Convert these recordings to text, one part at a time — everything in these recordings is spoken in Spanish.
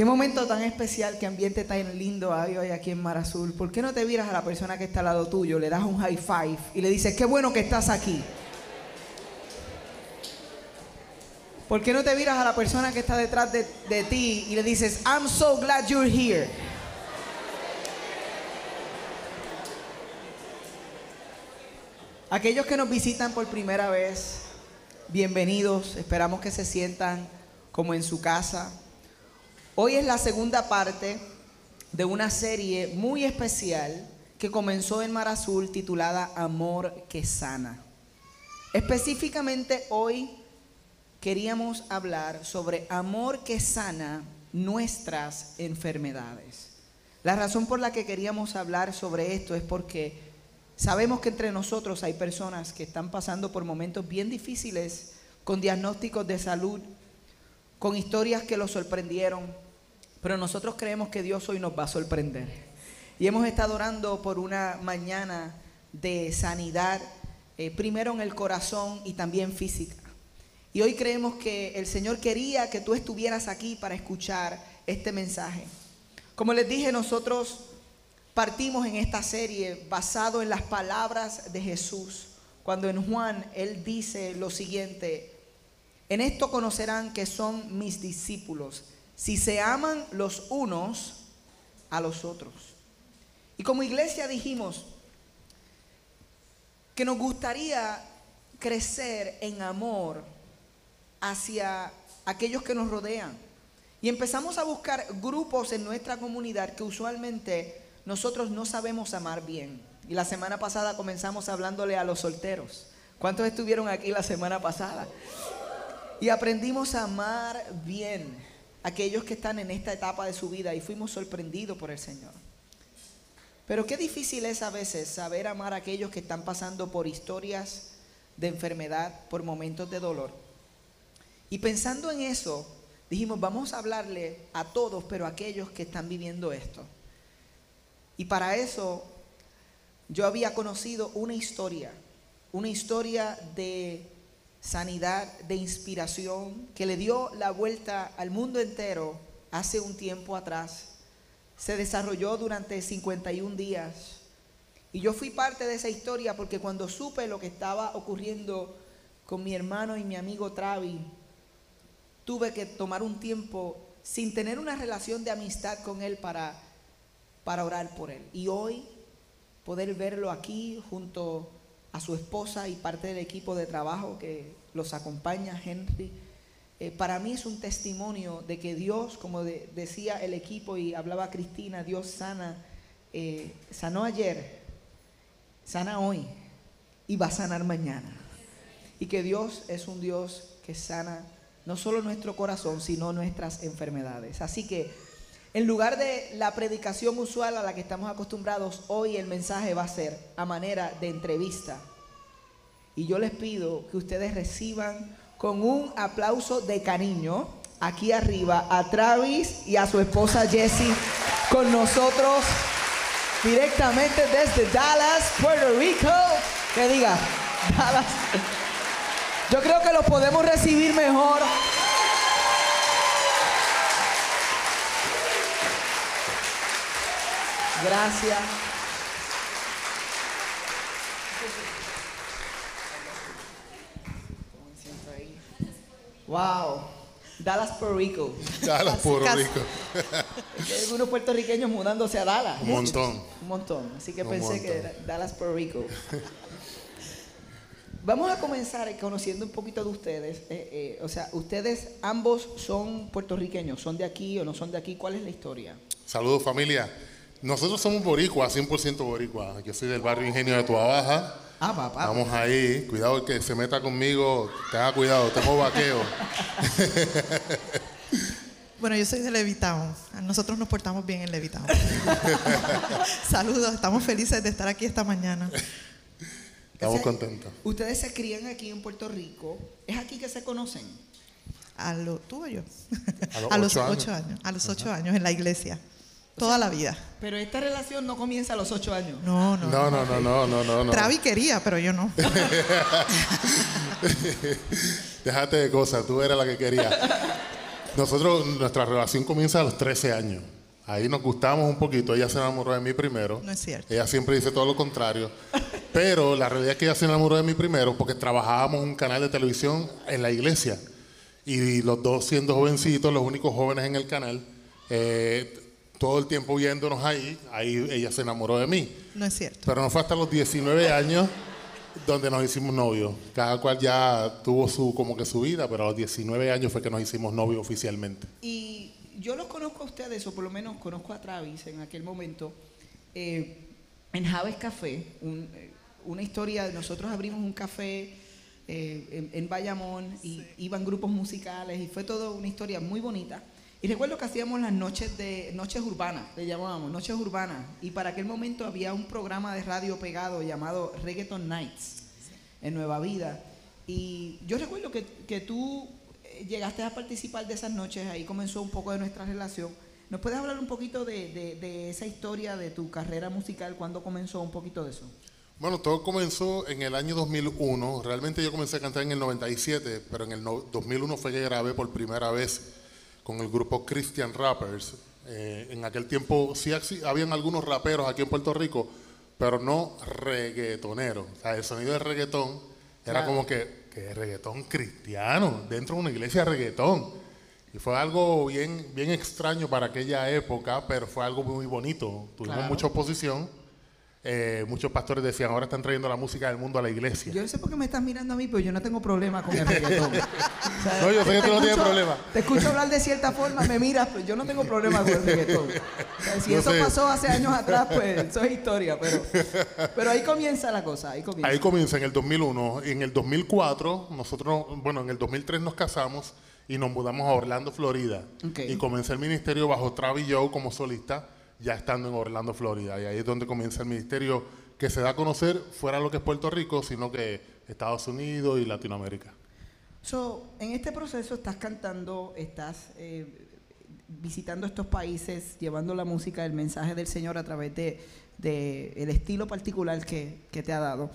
Qué momento tan especial, qué ambiente tan lindo hay hoy aquí en Mar Azul. ¿Por qué no te miras a la persona que está al lado tuyo, le das un high five y le dices, qué bueno que estás aquí? ¿Por qué no te miras a la persona que está detrás de, de ti y le dices, I'm so glad you're here? Aquellos que nos visitan por primera vez, bienvenidos. Esperamos que se sientan como en su casa. Hoy es la segunda parte de una serie muy especial que comenzó en Mar Azul titulada Amor que sana. Específicamente hoy queríamos hablar sobre amor que sana nuestras enfermedades. La razón por la que queríamos hablar sobre esto es porque sabemos que entre nosotros hay personas que están pasando por momentos bien difíciles con diagnósticos de salud, con historias que los sorprendieron, pero nosotros creemos que Dios hoy nos va a sorprender. Y hemos estado orando por una mañana de sanidad, eh, primero en el corazón y también física. Y hoy creemos que el Señor quería que tú estuvieras aquí para escuchar este mensaje. Como les dije, nosotros partimos en esta serie basado en las palabras de Jesús, cuando en Juan Él dice lo siguiente, en esto conocerán que son mis discípulos, si se aman los unos a los otros. Y como iglesia dijimos que nos gustaría crecer en amor hacia aquellos que nos rodean. Y empezamos a buscar grupos en nuestra comunidad que usualmente nosotros no sabemos amar bien. Y la semana pasada comenzamos hablándole a los solteros. ¿Cuántos estuvieron aquí la semana pasada? Y aprendimos a amar bien aquellos que están en esta etapa de su vida y fuimos sorprendidos por el Señor. Pero qué difícil es a veces saber amar a aquellos que están pasando por historias de enfermedad, por momentos de dolor. Y pensando en eso, dijimos, vamos a hablarle a todos, pero a aquellos que están viviendo esto. Y para eso yo había conocido una historia, una historia de sanidad, de inspiración, que le dio la vuelta al mundo entero hace un tiempo atrás. Se desarrolló durante 51 días. Y yo fui parte de esa historia porque cuando supe lo que estaba ocurriendo con mi hermano y mi amigo Travi, tuve que tomar un tiempo sin tener una relación de amistad con él para, para orar por él. Y hoy poder verlo aquí junto a su esposa y parte del equipo de trabajo que los acompaña, Henry. Eh, para mí es un testimonio de que Dios, como decía el equipo y hablaba Cristina, Dios sana, eh, sanó ayer, sana hoy y va a sanar mañana. Y que Dios es un Dios que sana no solo nuestro corazón, sino nuestras enfermedades. Así que en lugar de la predicación usual a la que estamos acostumbrados, hoy el mensaje va a ser a manera de entrevista. Y yo les pido que ustedes reciban con un aplauso de cariño aquí arriba a Travis y a su esposa Jessie con nosotros directamente desde Dallas, Puerto Rico. Que diga, Dallas. Yo creo que los podemos recibir mejor Gracias. Wow. Dallas, Puerto Rico. Dallas, Puerto Rico. Hay algunos puertorriqueños mudándose a Dallas. Un montón. Un montón. Así que Un pensé que montón. era Dallas, Puerto Rico. Vamos a comenzar conociendo un poquito de ustedes. Eh, eh, o sea, ustedes ambos son puertorriqueños, son de aquí o no son de aquí. ¿Cuál es la historia? Saludos familia. Nosotros somos boricuas, 100% boricuas. Yo soy del barrio Ingenio de Tua Baja. Ah, papá. Vamos ahí. Cuidado el que se meta conmigo. Tenga cuidado, tengo vaqueo. Bueno, yo soy de Levitown. Nosotros nos portamos bien en Levitown. Saludos, estamos felices de estar aquí esta mañana. Estamos contentos. Ustedes se crían aquí en Puerto Rico. ¿Es aquí que se conocen? A lo, ¿Tú o yo? A los ocho ocho años. años. A los ocho años en la iglesia. Toda la vida. Pero esta relación no comienza a los ocho años. No, no. No, no, no, no, no, no. no. Travi quería, pero yo no. Déjate de cosas, tú eras la que quería. Nosotros, nuestra relación comienza a los 13 años. Ahí nos gustamos un poquito. Ella se enamoró de mí primero. No es cierto. Ella siempre dice todo lo contrario. Pero la realidad es que ella se enamoró de mí primero porque trabajábamos en un canal de televisión en la iglesia. Y los dos siendo jovencitos, los únicos jóvenes en el canal, eh, todo el tiempo viéndonos ahí, ahí ella se enamoró de mí. No es cierto. Pero no fue hasta los 19 años donde nos hicimos novios. Cada cual ya tuvo su como que su vida, pero a los 19 años fue que nos hicimos novios oficialmente. Y yo los conozco a ustedes, o por lo menos conozco a Travis en aquel momento, eh, en Javes Café, un- eh, una historia, nosotros abrimos un café eh, en, en Bayamón y iban grupos musicales y fue todo una historia muy bonita. Y recuerdo que hacíamos las noches de noches urbanas, le llamábamos, noches urbanas. Y para aquel momento había un programa de radio pegado llamado Reggaeton Nights en Nueva Vida. Y yo recuerdo que, que tú eh, llegaste a participar de esas noches, ahí comenzó un poco de nuestra relación. ¿Nos puedes hablar un poquito de, de- de esa historia de tu carrera musical? ¿Cuándo comenzó un poquito de eso? Bueno, todo comenzó en el año 2001. Realmente yo comencé a cantar en el 97, pero en el no- 2001 fue que grabé por primera vez con el grupo Christian Rappers. Eh, en aquel tiempo sí habían algunos raperos aquí en Puerto Rico, pero no reggaetoneros. O sea, el sonido de reggaetón era Claro. como que, que reggaetón cristiano, dentro de una iglesia de reggaetón. Y fue algo bien, bien extraño para aquella época, pero fue algo muy bonito. Tuvimos Claro. mucha oposición. Eh, muchos pastores decían, ahora están trayendo la música del mundo a la iglesia. Yo no sé por qué me estás mirando a mí, pero yo no tengo problema con el reggaetón. O sea, No, yo sé que te tú no tienes escucho- problema. Te escucho hablar de cierta forma, me miras, pero yo no tengo problema con el reggaetón. O sea, si Yo eso sé. pasó hace años atrás, pues eso es historia. Pero, pero ahí comienza la cosa, ahí comienza. Ahí comienza en el 2001. En el 2004, nosotros, bueno, en el 2003 nos casamos y nos mudamos a Orlando, Florida. Y comencé el ministerio bajo Travis Joe como solista, ya estando en Orlando, Florida. Y ahí es donde comienza el ministerio que se da a conocer fuera lo que es Puerto Rico, sino que Estados Unidos y Latinoamérica. So, en este proceso estás cantando, estás eh, visitando estos países, llevando la música, el mensaje del Señor a través de, de el estilo particular que, que te ha dado.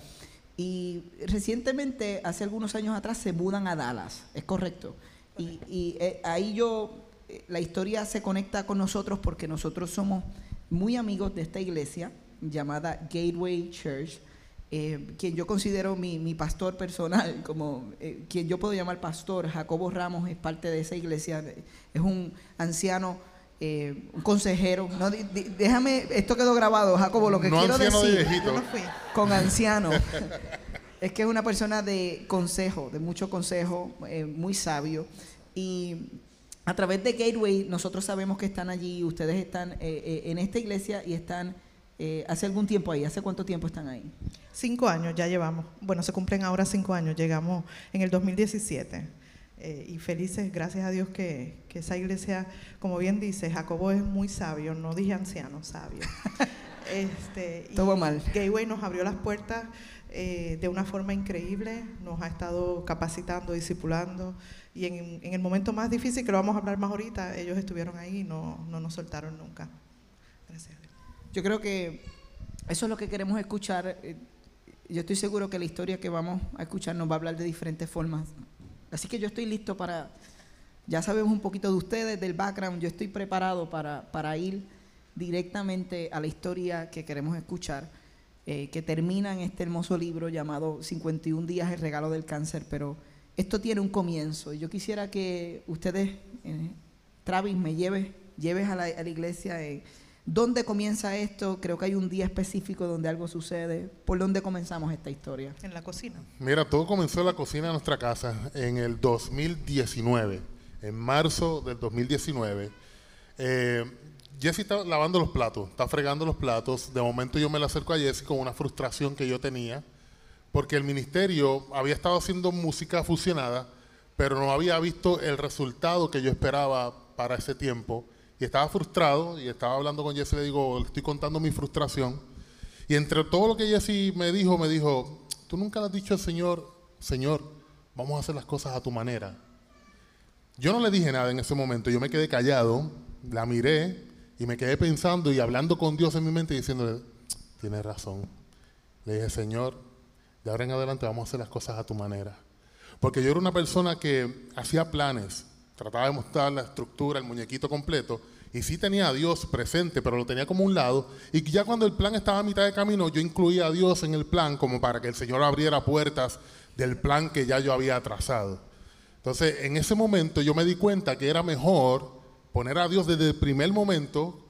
Y recientemente, hace algunos años atrás, se mudan a Dallas, ¿es correcto? Y, y, eh, ahí yo, la historia se conecta con nosotros porque nosotros somos muy amigos de esta iglesia llamada Gateway Church eh, quien yo considero mi, mi pastor personal, como eh, quien yo puedo llamar pastor, Jacobo Ramos es parte de esa iglesia, es un anciano, eh, un consejero. No, di- di- déjame, esto quedó grabado, Jacobo, lo que No quiero anciano de decir. no con anciano. Es que es una persona de consejo, de mucho consejo, eh, muy sabio. Y a través de Gateway nosotros sabemos que están allí, ustedes están eh, eh, en esta iglesia y están eh, hace algún tiempo ahí. ¿Hace cuánto tiempo están ahí? Cinco años ya llevamos. Bueno, se cumplen ahora cinco años. Llegamos en el 2017. Eh, y felices, gracias a Dios, que, que esa iglesia, como bien dice, Jacobo es muy sabio, no dije anciano, sabio. este, y Estuvo mal. Gateway nos abrió las puertas eh, de una forma increíble, nos ha estado capacitando, discipulando. Y en, en el momento más difícil, que lo vamos a hablar más ahorita, ellos estuvieron ahí y no, no nos soltaron nunca. Gracias. Yo creo que eso es lo que queremos escuchar. Eh, Yo estoy seguro que la historia que vamos a escuchar nos va a hablar de diferentes formas. Así que yo estoy listo para, ya sabemos un poquito de ustedes, del background, yo estoy preparado para, para ir directamente a la historia que queremos escuchar, eh, que termina en este hermoso libro llamado 51 días, el regalo del cáncer, pero esto tiene un comienzo. Y yo quisiera que ustedes, eh, Travis, me lleves, lleves a la, a la iglesia. eh, ¿Dónde comienza esto? Creo que hay un día específico donde algo sucede. ¿Por dónde comenzamos esta historia? En la cocina. Mira, todo comenzó en la cocina de nuestra casa en el 2019, en marzo del 2019. Eh, Jessy está lavando los platos, está fregando los platos. De momento yo me le acerco a Jessy con una frustración que yo tenía, porque el ministerio había estado haciendo música fusionada, pero no había visto el resultado que yo esperaba para ese tiempo y estaba frustrado y estaba hablando con Jesse, le digo, le estoy contando mi frustración. Y entre todo lo que Jesse me dijo, me dijo, tú nunca le has dicho al Señor, Señor, vamos a hacer las cosas a tu manera. Yo no le dije nada en ese momento, yo me quedé callado, la miré y me quedé pensando y hablando con Dios en mi mente y diciéndole, tienes razón. Le dije, Señor, de ahora en adelante vamos a hacer las cosas a tu manera. Porque yo era una persona que hacía planes, trataba de mostrar la estructura, el muñequito completo, y sí tenía a Dios presente, pero lo tenía como un lado. Y ya cuando el plan estaba a mitad de camino, yo incluía a Dios en el plan como para que el Señor abriera puertas del plan que ya yo había trazado. Entonces, en ese momento yo me di cuenta que era mejor poner a Dios desde el primer momento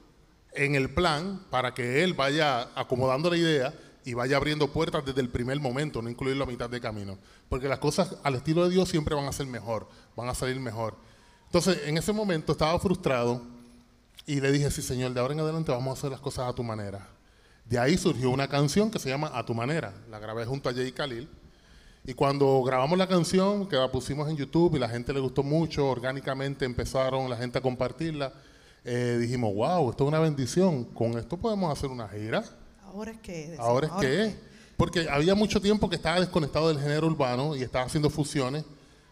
en el plan para que Él vaya acomodando la idea y vaya abriendo puertas desde el primer momento, no incluirlo a mitad de camino. Porque las cosas al estilo de Dios siempre van a ser mejor, van a salir mejor. Entonces, en ese momento estaba frustrado y le dije, sí, Señor, de ahora en adelante vamos a hacer las cosas a tu manera. De ahí surgió una canción que se llama A tu manera. La grabé junto a Jay Khalil. Y cuando grabamos la canción, que la pusimos en YouTube y la gente le gustó mucho, orgánicamente empezaron la gente a compartirla, eh, dijimos, wow, esto es una bendición, con esto podemos hacer una gira. Ahora es que... Ahora es que... Porque había mucho tiempo que estaba desconectado del género urbano y estaba haciendo fusiones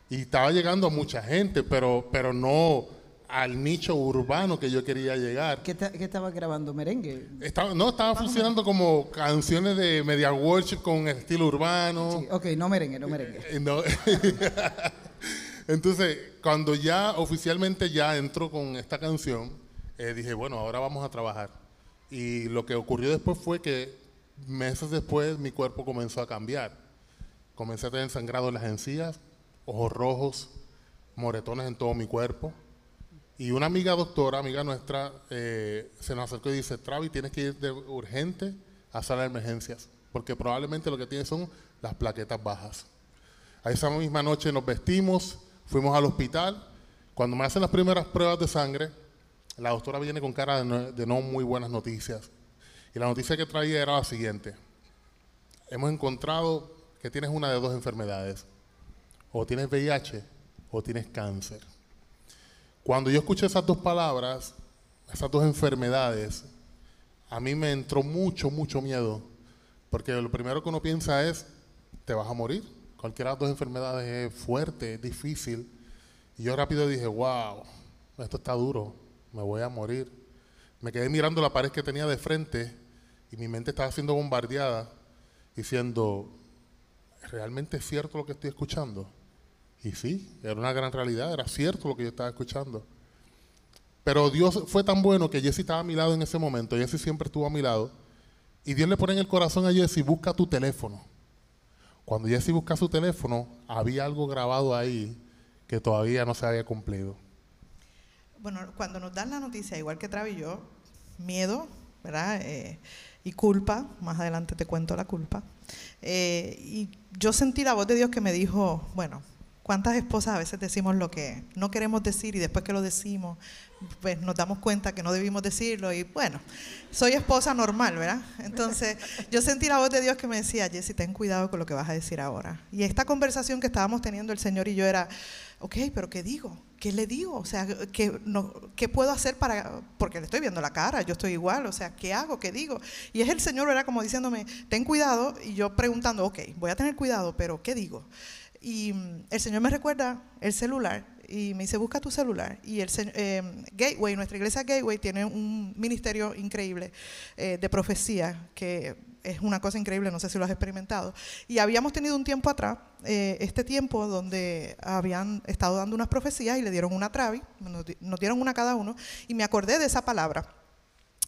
y estaba llegando a mucha gente, pero, pero no al nicho urbano que yo quería llegar. ¿Qué, estaba grabando? ¿Merengue? Estaba, no, estaba funcionando como canciones de media worship con estilo urbano. Sí, ok, no merengue, no merengue. Eh, Entonces, cuando ya oficialmente ya entró con esta canción, eh, dije, bueno, ahora vamos a trabajar. Y lo que ocurrió después fue que meses después mi cuerpo comenzó a cambiar. Comencé a tener sangrado en las encías, ojos rojos, moretones en todo mi cuerpo y una amiga doctora, amiga nuestra, eh, se nos acercó y dice, Travi, tienes que ir de urgente a sala de emergencias, porque probablemente lo que tienes son las plaquetas bajas. A esa misma noche nos vestimos, fuimos al hospital. Cuando me hacen las primeras pruebas de sangre, la doctora viene con cara de no, muy buenas noticias. Y la noticia que traía era la siguiente. Hemos encontrado que tienes una de dos enfermedades. O tienes VIH o tienes cáncer. Cuando yo escuché esas dos palabras, esas dos enfermedades, a mí me entró mucho, mucho miedo. Porque lo primero que uno piensa es, te vas a morir. Cualquiera de las dos enfermedades es fuerte, es difícil. Y yo rápido dije, wow, esto está duro, me voy a morir. Me quedé mirando la pared que tenía de frente y mi mente estaba siendo bombardeada diciendo, ¿realmente es cierto lo que estoy escuchando? Y sí, era una gran realidad, era cierto lo que yo estaba escuchando. Pero Dios fue tan bueno que Jesse estaba a mi lado en ese momento, Jesse siempre estuvo a mi lado. Y Dios le pone en el corazón a Jesse, busca tu teléfono. Cuando Jesse busca su teléfono, había algo grabado ahí que todavía no se había cumplido. Bueno, cuando nos dan la noticia, igual que Travi y yo, miedo, ¿verdad? Eh, y culpa, más adelante te cuento la culpa. Eh, y yo sentí la voz de Dios que me dijo, bueno, ¿Cuántas esposas a veces decimos lo que no queremos decir y después que lo decimos, pues nos damos cuenta que no debimos decirlo? Y bueno, soy esposa normal, ¿verdad? Entonces yo sentí la voz de Dios que me decía, Jessy, ten cuidado con lo que vas a decir ahora. Y esta conversación que estábamos teniendo el Señor y yo era, ok, pero ¿qué digo? ¿Qué le digo? O sea, ¿qué, no, ¿qué puedo hacer para...? Porque le estoy viendo la cara, yo estoy igual, o sea, ¿qué hago? ¿Qué digo? Y es el Señor, era como diciéndome, ten cuidado, y yo preguntando, ok, voy a tener cuidado, pero ¿qué digo? Y mm, el Señor me recuerda el celular y me dice, busca tu celular. Y el eh, Gateway, nuestra iglesia Gateway, tiene un ministerio increíble eh, de profecía, que es una cosa increíble, no sé si lo has experimentado. Y habíamos tenido un tiempo atrás, eh, este tiempo donde habían estado dando unas profecías y le dieron una travi, nos dieron una cada uno, y me acordé de esa palabra.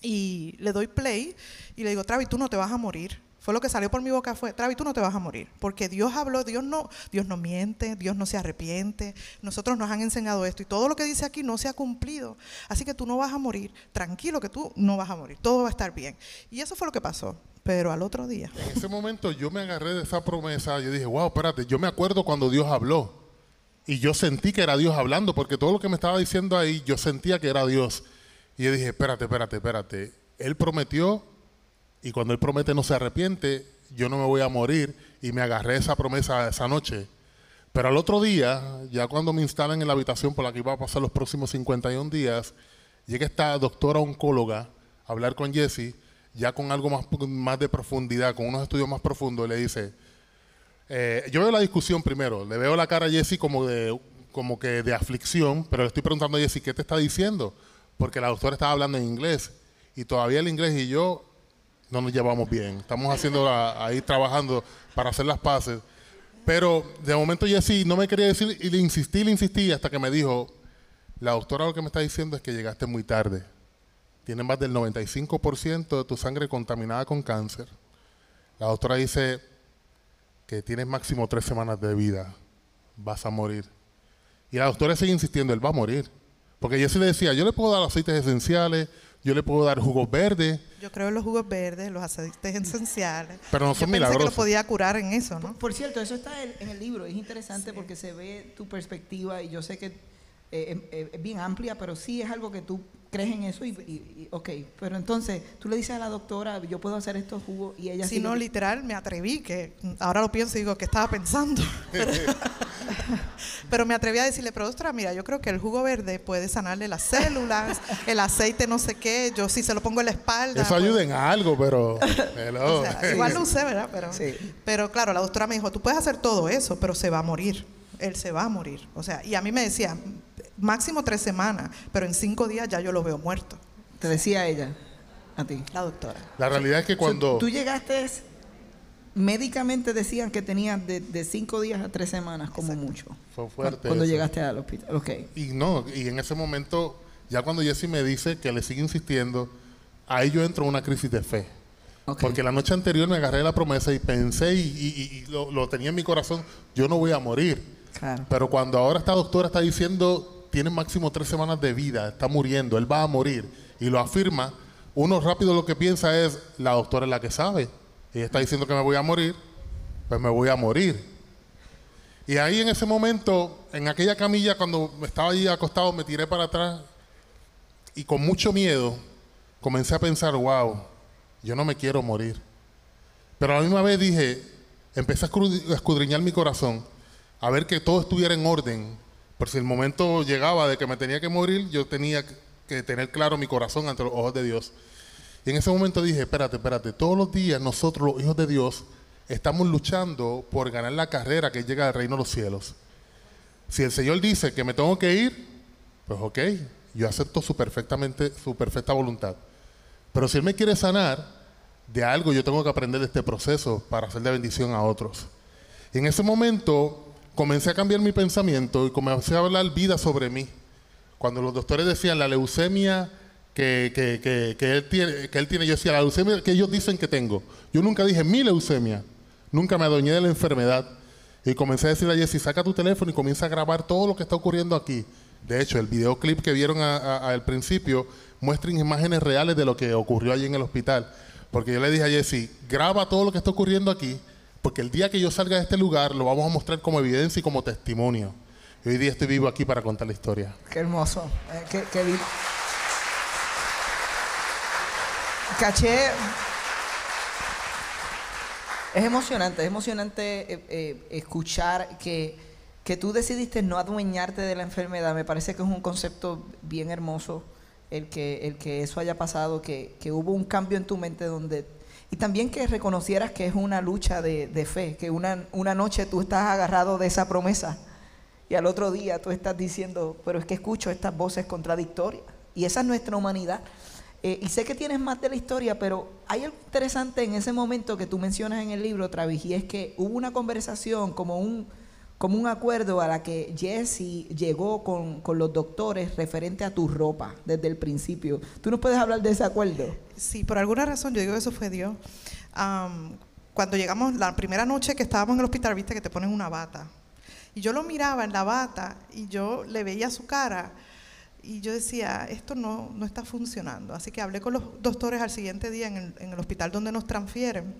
Y le doy play y le digo, Travi, tú no te vas a morir fue lo que salió por mi boca fue, Travi, tú no te vas a morir, porque Dios habló, Dios no, Dios no miente, Dios no se arrepiente, nosotros nos han enseñado esto y todo lo que dice aquí no se ha cumplido, así que tú no vas a morir, tranquilo que tú no vas a morir, todo va a estar bien. Y eso fue lo que pasó, pero al otro día. En ese momento yo me agarré de esa promesa, yo dije, wow, espérate, yo me acuerdo cuando Dios habló y yo sentí que era Dios hablando, porque todo lo que me estaba diciendo ahí, yo sentía que era Dios. Y yo dije, espérate, espérate, espérate, Él prometió y cuando Él promete no se arrepiente, yo no me voy a morir y me agarré esa promesa esa noche. Pero al otro día, ya cuando me instalan en la habitación por la que iba a pasar los próximos 51 días, llega esta doctora oncóloga a hablar con Jesse, ya con algo más, más de profundidad, con unos estudios más profundos, le dice, eh, yo veo la discusión primero, le veo la cara a Jesse como de, como que de aflicción, pero le estoy preguntando a Jesse, ¿qué te está diciendo? Porque la doctora estaba hablando en inglés y todavía el inglés y yo no nos llevamos bien. Estamos haciendo ahí trabajando para hacer las paces. Pero de momento Jesse no me quería decir y le insistí, le insistí hasta que me dijo, la doctora lo que me está diciendo es que llegaste muy tarde. Tienes más del 95% de tu sangre contaminada con cáncer. La doctora dice que tienes máximo tres semanas de vida. Vas a morir. Y la doctora sigue insistiendo, él va a morir. Porque Jesse le decía, yo le puedo dar aceites esenciales, yo le puedo dar jugos verdes. Yo creo en los jugos verdes, los aceites esenciales. Pero no son yo pensé que lo podía curar en eso, ¿no? Por, cierto, eso está en el libro. Es interesante porque se ve tu perspectiva y yo sé que eh, es bien amplia, pero sí es algo que tú crees en eso y, ok, pero entonces tú le dices a la doctora, yo puedo hacer estos jugos y ella... Si no, literal, me atreví, que ahora lo pienso y digo, ¿qué estaba pensando? pero me atreví a decirle, pero doctora, mira, yo creo que el jugo verde puede sanarle las células, el aceite no sé qué, yo sí se lo pongo en la espalda. Eso ayuda en algo, pero... igual lo usé, ¿verdad? Pero, pero claro, la doctora me dijo, tú puedes hacer todo eso, pero se va a morir. Él se va a morir. O sea, y a mí me decía, máximo tres semanas, pero en cinco días ya yo lo veo muerto. Te decía ella, a ti. La doctora. La realidad es que cuando... tú llegaste, médicamente decían que tenías de, cinco días a tres semanas como mucho. Fue fuerte. Cuando, llegaste al hospital, ok. Y no, y en ese momento, ya cuando Jesse me dice que le sigue insistiendo, ahí yo entro en una crisis de fe. Porque la noche anterior me agarré la promesa y pensé y, lo, lo, tenía en mi corazón, yo no voy a morir. Claro. Pero cuando ahora esta doctora está diciendo, tiene máximo tres semanas de vida, está muriendo, él va a morir, y lo afirma, uno rápido lo que piensa es, la doctora es la que sabe, y está diciendo que me voy a morir, pues me voy a morir. Y ahí en ese momento, en aquella camilla, cuando estaba allí acostado, me tiré para atrás y con mucho miedo comencé a pensar, wow, yo no me quiero morir. Pero a la misma vez dije, empecé a escudriñar mi corazón, a ver que todo estuviera en orden, por si el momento llegaba de que me tenía que morir, yo tenía que tener claro mi corazón ante los ojos de Dios. Y en ese momento dije, espérate, espérate, todos los días nosotros, los hijos de Dios, estamos luchando por ganar la carrera que llega al reino de los cielos. Si el Señor dice que me tengo que ir, pues ok, yo acepto su, perfectamente, su perfecta voluntad. Pero si Él me quiere sanar, de algo yo tengo que aprender de este proceso para hacer de bendición a otros. Y en ese momento comencé a cambiar mi pensamiento y comencé a hablar vida sobre mí. Cuando los doctores decían la leucemia que, él tiene, que él tiene, yo decía la leucemia que ellos dicen que tengo. Yo nunca dije mi leucemia, nunca me adueñé de la enfermedad. Y comencé a decirle a Jessy, saca tu teléfono y comienza a grabar todo lo que está ocurriendo aquí. De hecho, el videoclip que vieron al principio muestra imágenes reales de lo que ocurrió allí en el hospital. Porque yo le dije a Jessy, graba todo lo que está ocurriendo aquí porque el día que yo salga de este lugar lo vamos a mostrar como evidencia y como testimonio. Y hoy día estoy vivo aquí para contar la historia. Qué hermoso. Eh, qué, Caché. Es emocionante, es emocionante eh, eh, escuchar que, que tú decidiste no adueñarte de la enfermedad. Me parece que es un concepto bien hermoso el que, el que eso haya pasado, que, que hubo un cambio en tu mente donde y también que reconocieras que es una lucha de, fe, que una, una noche tú estás agarrado de esa promesa y al otro día tú estás diciendo, pero es que escucho estas voces contradictorias. Y esa es nuestra humanidad. Eh, y sé que tienes más de la historia, pero hay algo interesante en ese momento que tú mencionas en el libro, Travis, y es que hubo una conversación como un como un acuerdo a la que Jesse llegó con, los doctores referente a tu ropa desde el principio. ¿Tú nos puedes hablar de ese acuerdo? Sí, por alguna razón yo digo que eso fue Dios. cuando llegamos, la primera noche que estábamos en el hospital, viste que te ponen una bata. Y yo lo miraba en la bata y yo le veía su cara y yo decía, esto no, no está funcionando. Así que hablé con los doctores al siguiente día en el, en el hospital donde nos transfieren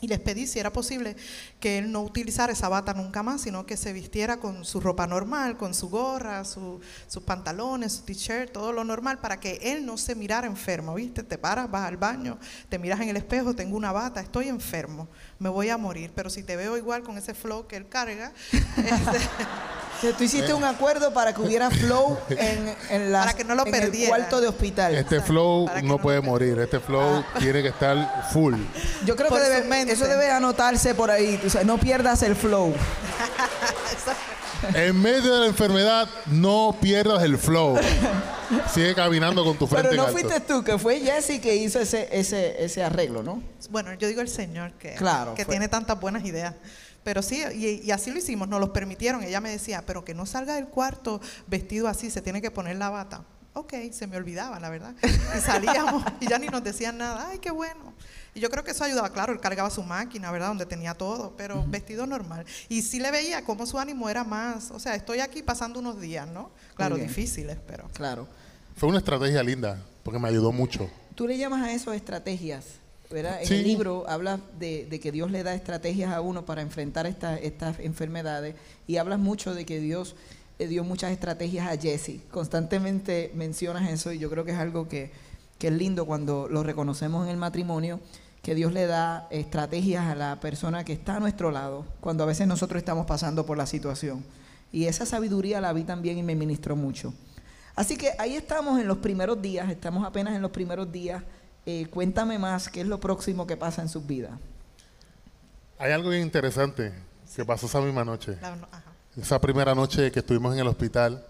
y les pedí si era posible que él no utilizara esa bata nunca más, sino que se vistiera con su ropa normal, con su gorra, sus pantalones, su t-shirt, todo lo normal, para que él no se mirara enfermo, ¿viste? Te paras, vas al baño, te miras en el espejo, tengo una bata, estoy enfermo, me voy a morir, pero si te veo igual con ese flow que él carga, este, tú hiciste un acuerdo para que hubiera flow en, en, la, que no lo en el cuarto de hospital. Este flow no, puede morir, este flow ah. tiene que estar full. Yo creo que debe, eso debe anotarse por ahí. no pierdas el flow. en medio de la enfermedad, no pierdas el flow. Sigue caminando con tu frente Pero no fuiste tú, que fue Jesse que hizo ese, ese, ese arreglo, ¿no? Bueno, yo digo el Señor que, que tiene tantas buenas ideas. Pero sí, y, y, así lo hicimos, nos los permitieron. Ella me decía, pero que no salga del cuarto vestido así, se tiene que poner la bata. Ok, se me olvidaba, la verdad. Y salíamos y ya ni nos decían nada. Ay, qué bueno. Y yo creo que eso ayudaba, claro, él cargaba su máquina, ¿verdad? Donde tenía todo, pero vestido normal. Y sí le veía cómo su ánimo era más, o sea, estoy aquí pasando unos días, ¿no? Claro, difíciles, pero... Claro. Fue una estrategia linda, porque me ayudó mucho. Tú le llamas a eso estrategias, ¿verdad? En el libro habla de, que Dios le da estrategias a uno para enfrentar estas enfermedades y hablas mucho de que Dios le dio muchas estrategias a Jesse. Constantemente mencionas eso y yo creo que es algo que, que es lindo cuando lo reconocemos en el matrimonio que Dios le da estrategias a la persona que está a nuestro lado cuando a veces nosotros estamos pasando por la situación. Y esa sabiduría la vi también y me ministró mucho. Así que ahí estamos en los primeros días, estamos apenas en los primeros días. Eh, cuéntame más, ¿qué es lo próximo que pasa en sus vidas? Hay algo bien interesante que pasó esa misma noche. Esa primera noche que estuvimos en el hospital,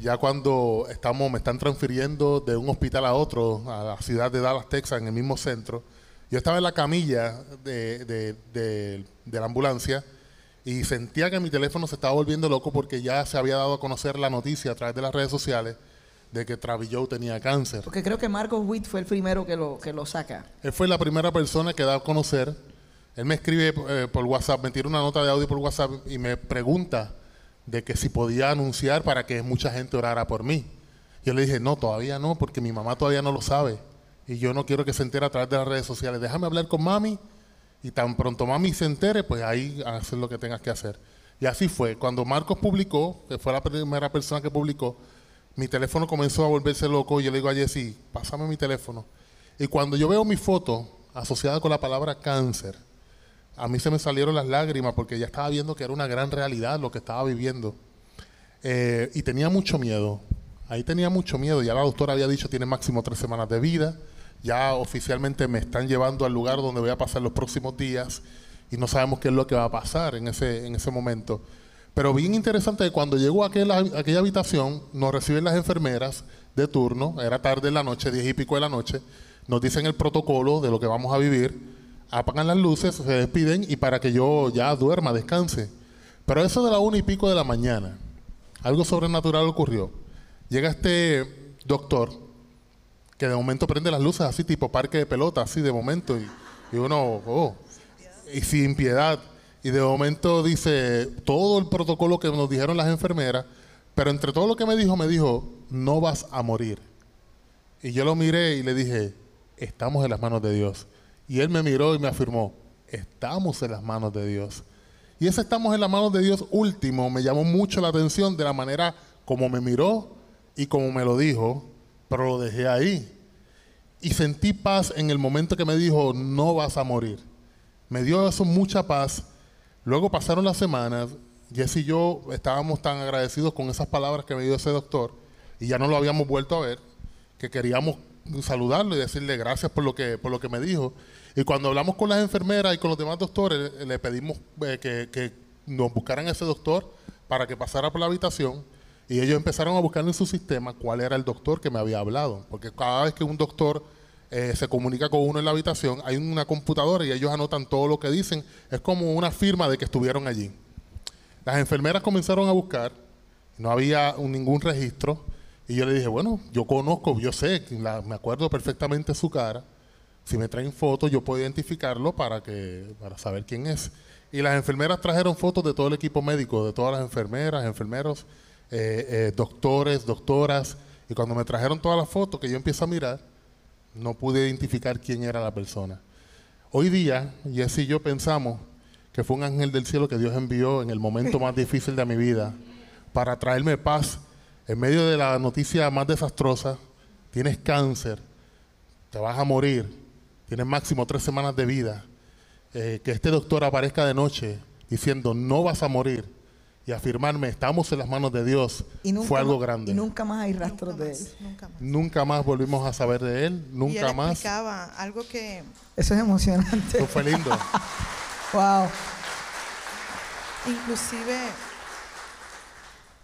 ya cuando estamos, me están transfiriendo de un hospital a otro, a la ciudad de Dallas, Texas, en el mismo centro, yo estaba en la camilla de, la ambulancia y sentía que mi teléfono se estaba volviendo loco porque ya se había dado a conocer la noticia a través de las redes sociales de que Travis Joe tenía cáncer. Porque creo que Marcos Witt fue el primero que lo, que lo saca. Él fue la primera persona que da a conocer. Él me escribe eh, por WhatsApp, me tira una nota de audio por WhatsApp y me pregunta de que si podía anunciar para que mucha gente orara por mí. Yo le dije, no, todavía no, porque mi mamá todavía no lo sabe y yo no quiero que se entere a través de las redes sociales. Déjame hablar con mami y tan pronto mami se entere, pues ahí hacer lo que tengas que hacer. Y así fue. Cuando Marcos publicó, que fue la primera persona que publicó, mi teléfono comenzó a volverse loco y yo le digo a Jesse, pásame mi teléfono. Y cuando yo veo mi foto asociada con la palabra cáncer, a mí se me salieron las lágrimas porque ya estaba viendo que era una gran realidad lo que estaba viviendo. Eh, y tenía mucho miedo. Ahí tenía mucho miedo. Ya la doctora había dicho tiene máximo tres semanas de vida ya oficialmente me están llevando al lugar donde voy a pasar los próximos días y no sabemos qué es lo que va a pasar en ese, en ese momento. Pero bien interesante que cuando llegó a aquella, habitación, nos reciben las enfermeras de turno, era tarde en la noche, diez y pico de la noche, nos dicen el protocolo de lo que vamos a vivir, apagan las luces, se despiden y para que yo ya duerma, descanse. Pero eso de la una y pico de la mañana, algo sobrenatural ocurrió. Llega este doctor, que de momento prende las luces así, tipo parque de pelota, así de momento, y, uno, oh, y sin piedad. Y de momento dice todo el protocolo que nos dijeron las enfermeras, pero entre todo lo que me dijo, me dijo, no vas a morir. Y yo lo miré y le dije, estamos en las manos de Dios. Y él me miró y me afirmó, estamos en las manos de Dios. Y ese estamos en las manos de Dios último me llamó mucho la atención de la manera como me miró y como me lo dijo, pero lo dejé ahí. Y sentí paz en el momento que me dijo, no vas a morir. Me dio eso mucha paz. Luego pasaron las semanas, Jess y yo estábamos tan agradecidos con esas palabras que me dio ese doctor, y ya no lo habíamos vuelto a ver, que queríamos saludarlo y decirle gracias por lo que, por lo que me dijo. Y cuando hablamos con las enfermeras y con los demás doctores, le pedimos eh, que, que nos buscaran ese doctor para que pasara por la habitación y ellos empezaron a buscar en su sistema cuál era el doctor que me había hablado. Porque cada vez que un doctor eh, se comunica con uno en la habitación, hay una computadora y ellos anotan todo lo que dicen. Es como una firma de que estuvieron allí. Las enfermeras comenzaron a buscar, no había ningún registro. Y yo le dije, bueno, yo conozco, yo sé, me acuerdo perfectamente su cara. Si me traen fotos, yo puedo identificarlo para, que, para saber quién es. Y las enfermeras trajeron fotos de todo el equipo médico, de todas las enfermeras, enfermeros eh, eh, doctores, doctoras, y cuando me trajeron todas las fotos que yo empiezo a mirar, no pude identificar quién era la persona. Hoy día, Jesse y yo pensamos que fue un ángel del cielo que Dios envió en el momento más difícil de mi vida para traerme paz en medio de la noticia más desastrosa. Tienes cáncer, te vas a morir, tienes máximo tres semanas de vida. Eh, que este doctor aparezca de noche diciendo no vas a morir y afirmarme estamos en las manos de Dios Y nunca fue algo grande. Y nunca más hay rastros Nunca de más, él. nunca más. Nunca más volvimos a saber de él, y él nunca más. explicaba algo que Eso es emocionante. Eso fue lindo. wow. inclusive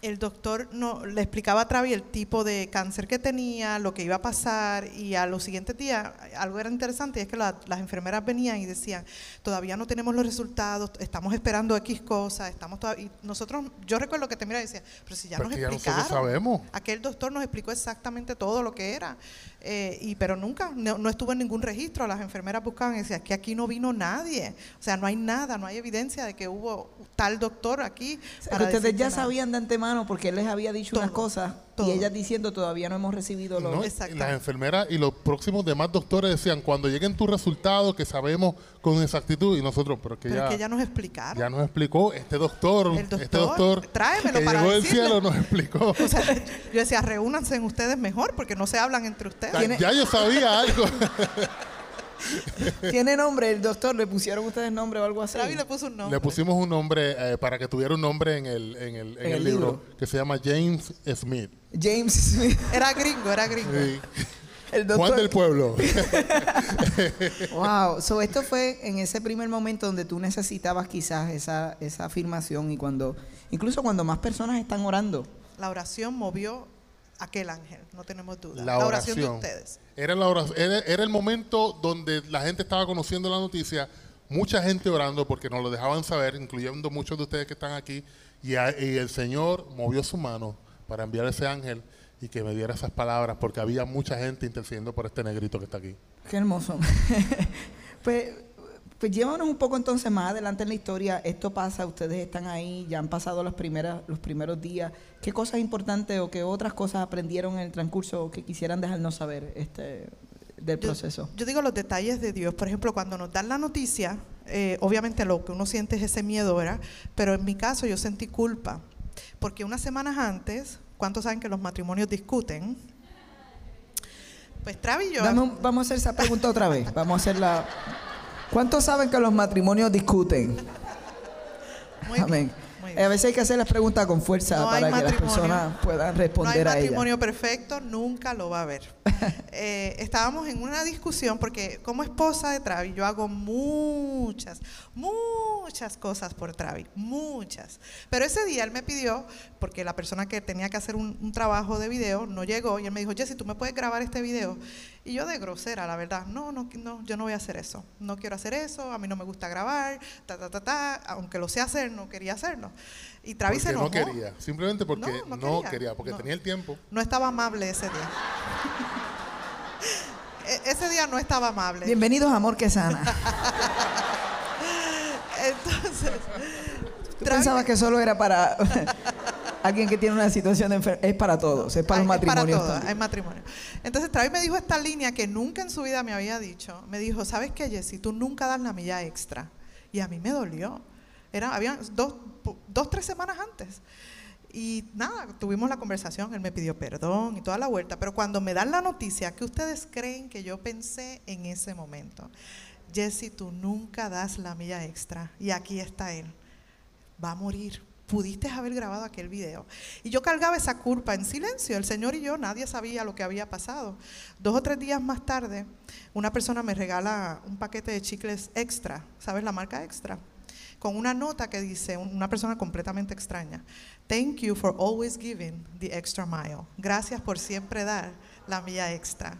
el doctor no, le explicaba a Travi el tipo de cáncer que tenía, lo que iba a pasar y a los siguientes días algo era interesante y es que la- las enfermeras venían y decían, todavía no tenemos los resultados, estamos esperando X cosas, estamos todavía... Y nosotros, yo recuerdo que te mira y decía, pero si ya nos ya explicaron. sabemos. Aquel doctor nos explicó exactamente todo lo que era, eh, y pero nunca, no, no estuvo en ningún registro. Las enfermeras buscaban y decían que aquí no vino nadie. O sea, no hay nada, no hay evidencia de que hubo tal doctor aquí. O sea, para que ustedes ya nada. sabían de antemano porque él les había dicho unas Todo, cosas todo. y ellas diciendo todavía no hemos recibido los... ¿no? Las enfermeras y los próximos demás doctores decían, cuando lleguen tus resultados, que sabemos con exactitud, y nosotros, pero que, Pero ya, es que ya nos explicaron. ya nos explicó, este doctor, este doctor, tráemelo que para llegó del cielo nos explicó. O sea, yo decía, reúnanse en ustedes mejor porque no se hablan entre ustedes. ¿Tiene- ya yo sabía algo. ¿Tiene nombre el doctor? ¿Le pusieron ustedes nombre o algo así? Le puso un nombre. Le pusimos un nombre eh, para que tuviera un nombre en el, en el, en En el el libro, libro. que se llama James Smith. James Smith. Era gringo, era gringo. Sí. El doctor. Juan del Pueblo. Wow, so esto fue en ese primer momento donde tú necesitabas quizás esa, esa afirmación y cuando, incluso cuando más personas están orando. La oración movió aquel ángel, no tenemos duda. La oración. de ustedes. Era, la oración- era, era el momento donde la gente estaba conociendo la noticia, mucha gente orando porque nos lo dejaban saber, incluyendo muchos de ustedes que están aquí, y, a- y el Señor movió su mano para enviar ese ángel y que me diera esas palabras, porque había mucha gente intercediendo por este negrito que está aquí. Qué hermoso. pues, pues llévanos un poco entonces más adelante en la historia. Esto pasa, ustedes están ahí, ya han pasado las primeras, los primeros días. ¿Qué cosas importantes o qué otras cosas aprendieron en el transcurso que quisieran dejarnos saber este, del Yo- proceso? Yo, digo los detalles de Dios. Por ejemplo, cuando nos dan la noticia, eh, obviamente lo que uno siente es ese miedo, ¿verdad? Pero en mi caso yo sentí culpa. Porque unas semanas antes, ¿cuántos saben que los matrimonios discuten? Pues Travi y yo. Dame un- vamos a hacer esa pregunta otra vez. Vamos a hacerla. ¿Cuántos saben que los matrimonios discuten? Muy bien, Amén. muy bien. A veces hay que hacer las preguntas con fuerza No hay para que las personas puedan No hay responder a ellas. matrimonio perfecto, nunca lo va a haber. Eh, estábamos en una discusión porque como esposa de Travi yo hago muchas, muchas cosas por Travi, muchas. Pero ese día él me pidió, porque la persona que tenía que hacer un, un trabajo de video no llegó y él me dijo, Jessy, ¿tú me puedes grabar este video? Y yo de grosera, la verdad, no, no, no, yo no voy a hacer eso. No quiero hacer eso, a mí no me gusta grabar, ta, ta, ta, ta. Aunque lo sé hacer, no quería hacerlo. Y Travi se Porque enojó. no quería, simplemente porque No, no, no quería, quería. porque No. tenía el tiempo. No estaba amable ese día. E- ese día no estaba amable. Bienvenidos a Amor que Sana. Entonces, Tú Travi- pensabas que solo era para alguien que tiene una situación de enfermedad. Es para todos, es para los es para matrimonios. todo, también. hay matrimonio. Entonces, Travis me dijo esta línea que nunca en su vida me había dicho. Me dijo, ¿sabes qué, Jessy? Tú nunca das la milla extra. Y a mí me dolió. Era, habían dos, dos, tres semanas antes. Y nada, tuvimos la conversación, él me pidió perdón y toda la vuelta, pero cuando me dan la noticia, ¿qué ustedes creen que yo pensé en ese momento? Jesse, tú nunca das la milla extra y aquí está él, va a morir. Pudiste haber grabado aquel video. Y yo cargaba esa culpa en silencio, el Señor y yo, nadie sabía lo que había pasado. Dos o tres días más tarde, una persona me regala un paquete de chicles extra, ¿sabes la marca extra? con una nota que dice, un- una persona completamente extraña, Thank you for always giving the extra mile. Gracias por siempre dar la milla extra.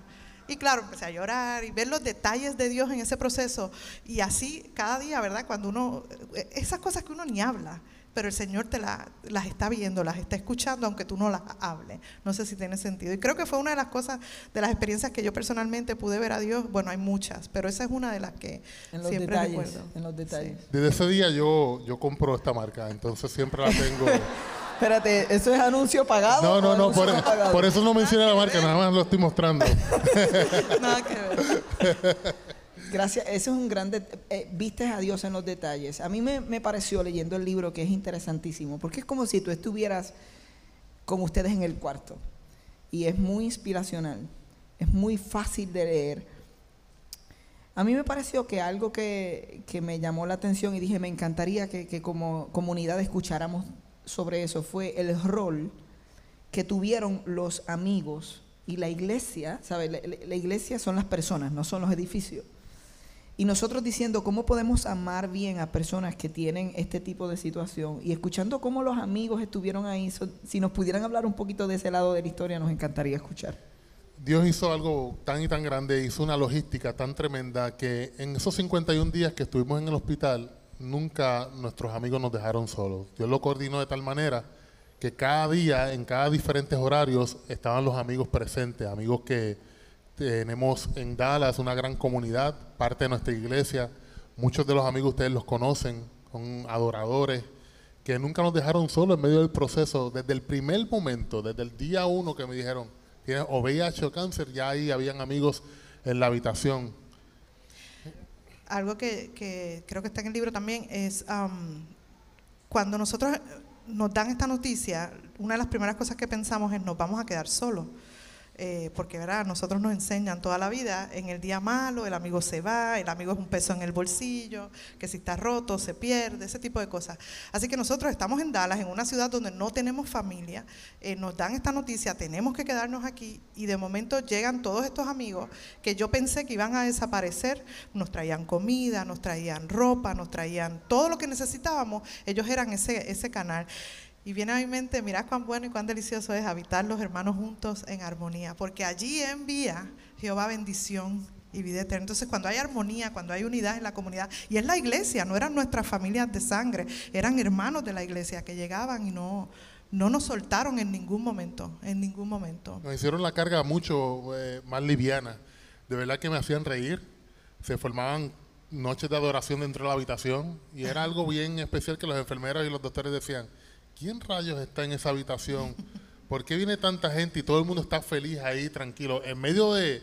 Y claro, empecé a llorar y ver los detalles de Dios en ese proceso. Y así cada día, ¿verdad? Cuando uno, eh, esas cosas que uno ni habla, pero el Señor te la- las está viendo, las está escuchando, aunque tú no las hables. No sé si tiene sentido. Y creo que fue una de las cosas, de las experiencias que yo personalmente pude ver a Dios. Bueno, hay muchas, pero esa es una de las que En los siempre detalles. recuerdo. En los detalles. Desde ese día yo, yo compro esta marca, entonces siempre la tengo. Espérate, ¿eso es anuncio pagado? No, no, no, anuncio por, no pagado? por eso no mencioné la marca, nada más lo estoy mostrando. Nada que ver. Gracias, ese es un grande, eh, vistes a Dios en los detalles. A mí me, me pareció leyendo el libro que es interesantísimo, porque es como si tú estuvieras con ustedes en el cuarto. Y es muy inspiracional, es muy fácil de leer. A mí me pareció que algo que, que me llamó la atención y dije, me encantaría que, que como comunidad escucháramos sobre eso, fue el rol que tuvieron los amigos y la iglesia, ¿sabes? La, la- la iglesia son las personas, no son los edificios. Y nosotros diciendo cómo podemos amar bien a personas que tienen este tipo de situación y escuchando cómo los amigos estuvieron ahí, si nos pudieran hablar un poquito de ese lado de la historia, nos encantaría escuchar. Dios hizo algo tan y tan grande, hizo una logística tan tremenda que en esos 51 días que estuvimos en el hospital, nunca nuestros amigos nos dejaron solos. Dios lo coordinó de tal manera que cada día, en cada diferentes horarios, estaban los amigos presentes, amigos que tenemos en Dallas una gran comunidad, parte de nuestra iglesia. Muchos de los amigos ustedes los conocen, son adoradores, que nunca nos dejaron solos en medio del proceso. Desde el primer momento, desde el día uno que me dijeron, tienes o VIH o cáncer, ya ahí habían amigos en la habitación. Algo que, que creo que está en el libro también es am, cuando nosotros nos dan esta noticia, una de las primeras cosas que pensamos es nos vamos a quedar solos. Eh, porque ¿verdad? nosotros nos enseñan toda la vida, en el día malo el amigo se va, el amigo es un peso en el bolsillo, que si está roto se pierde, ese tipo de cosas. Así que nosotros estamos en Dallas, en una ciudad donde no tenemos familia, eh, nos dan esta noticia, tenemos que quedarnos aquí y de momento llegan todos estos amigos que yo pensé que iban a desaparecer, nos traían comida, nos traían ropa, nos traían todo lo que necesitábamos, ellos eran ese, ese canal. Y viene a mi mente, mirad cuán bueno y cuán delicioso es habitar los hermanos juntos en armonía, porque allí envía Jehová bendición y vida eterna. Entonces, cuando hay armonía, cuando hay unidad en la comunidad, y es la iglesia, no eran nuestras familias de sangre, eran hermanos de la iglesia que llegaban y no, no nos soltaron en ningún momento, en ningún momento. Nos hicieron la carga mucho eh, más liviana. De verdad que me hacían reír. Se formaban noches de adoración dentro de la habitación y era algo bien especial que los enfermeros y los doctores decían, ¿quién rayos está en esa habitación? ¿Por qué viene tanta gente y todo el mundo está feliz ahí, tranquilo? En medio de